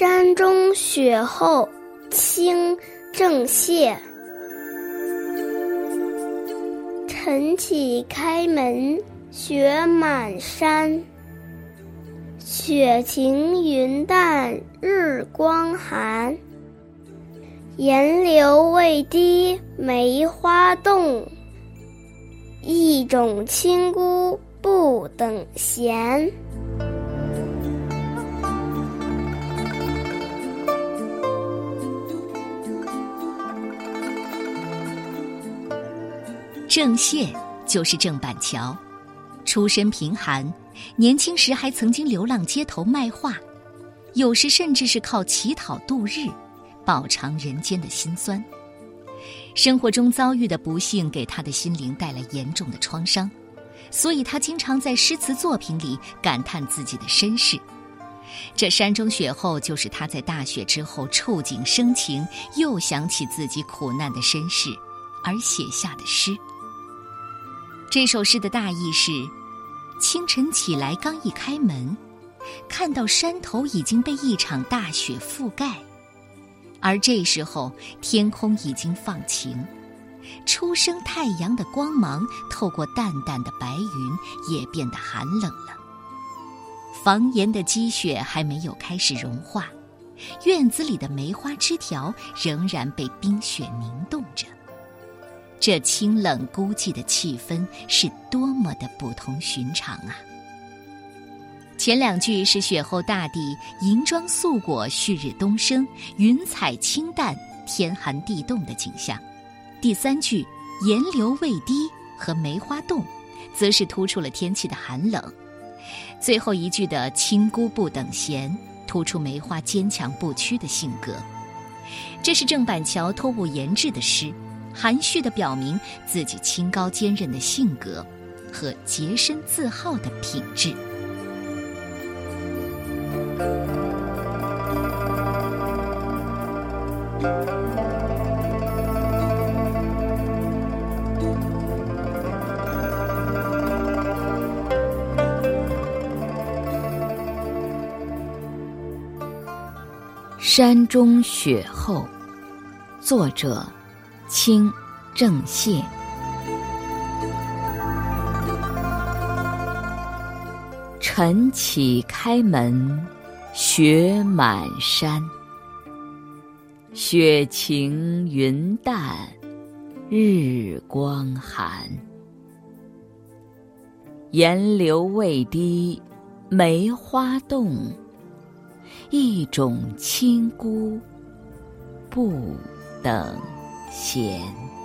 山中雪后清正谢。晨起开门雪满山，雪晴云淡日光寒。岩流未滴梅花动，一种清孤不等闲。郑燮就是郑板桥，出身贫寒，年轻时还曾经流浪街头卖画，有时甚至是靠乞讨度日，饱尝人间的辛酸。生活中遭遇的不幸给他的心灵带来严重的创伤，所以他经常在诗词作品里感叹自己的身世。这山中雪后，就是他在大雪之后触景生情，又想起自己苦难的身世而写下的诗。这首诗的大意是：清晨起来，刚一开门，看到山头已经被一场大雪覆盖，而这时候天空已经放晴，初升太阳的光芒透过淡淡的白云，也变得寒冷了。房檐的积雪还没有开始融化，院子里的梅花枝条仍然被冰雪凝冻着。这清冷孤寂的气氛是多么的不同寻常啊！前两句是雪后大地银装素裹，旭日东升，云彩清淡，天寒地冻的景象；第三句岩流未滴和梅花冻，则是突出了天气的寒冷；最后一句的清孤不等闲，突出梅花坚强不屈的性格。这是郑板桥托物言志的诗。含蓄地表明自己清高坚韧的性格和洁身自好的品质。山中雪后，作者。清，郑燮。晨起开门，雪满山。雪晴云淡，日光寒。岩流未滴，梅花动。一种清孤，不等。闲。